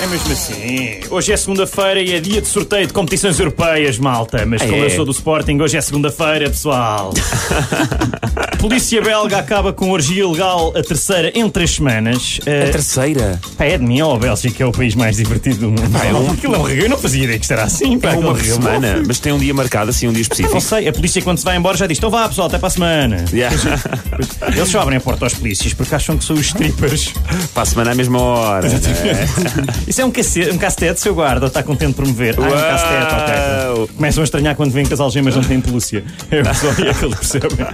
É mesmo assim. Hoje é segunda-feira e é dia de sorteio de competições europeias, malta. Mas como é? eu sou do Sporting, hoje é segunda-feira, pessoal. Polícia belga acaba com orgia ilegal a terceira em três semanas. A Eh, terceira. pá, é de mim, ou a Bélgica é o país mais divertido do mundo. é um- Aquilo é um regalo, eu não fazia ideia que era assim. Pá, É uma semana, mas tem um dia marcado, assim, um dia específico. não sei, a polícia quando se vai embora já diz: então vá pessoal, até para a semana. Yeah. Eles só abrem a porta aos polícias porque acham que são os strippers. Para a semana à mesma hora. Isso é um, cacete, um castete, seu guarda, está contente por me ver. Ah, é um castete, ok. Começam a estranhar quando veem que as algemas não têm pelúcia. É só aí é que eles percebem.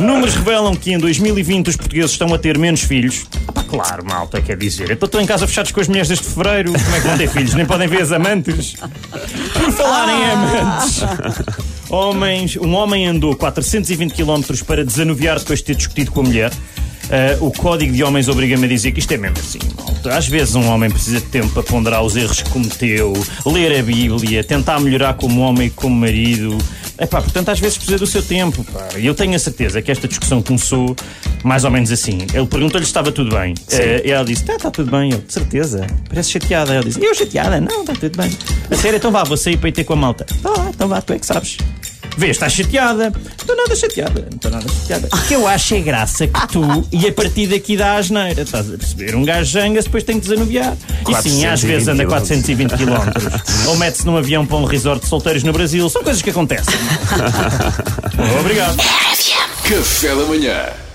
Números revelam que em 2020 os portugueses estão a ter menos filhos. Ah, pá, claro, malta, quer dizer. Então estão em casa fechados com as mulheres desde fevereiro. Como é que vão ter filhos? Nem podem ver as amantes. Por falar em amantes. Homens, um homem andou 420 km para desanuviar depois de ter discutido com a mulher. Ah, o código de homens obriga-me a dizer que isto é mesmo assim, malta. Às vezes um homem precisa de tempo para ponderar os erros que cometeu, ler a Bíblia, tentar melhorar como homem e como marido. Epá, portanto, às vezes precisa do seu tempo. E eu tenho a certeza que esta discussão começou mais ou menos assim. Ele perguntou-lhe se estava tudo bem. Ah, e ela disse: Está tá tudo bem. Eu, de certeza. Parece chateada. Ela disse: Eu chateada? Não, está tudo bem. A sério, então vá, vou sair para ir ter com a malta. Tá lá, então vá, tu é que sabes. Vês, estás chateada. Não estou nada chateada. Não estou nada chateada. O que eu acho é graça que tu, e a partir daqui dá asneira. Estás a perceber? Um gajo zanga depois tem que desanuviar. E sim, às 420 vezes anda quilómetros. 420 km. Ou mete-se num avião para um resort de solteiros no Brasil. São coisas que acontecem. Obrigado. Café da manhã.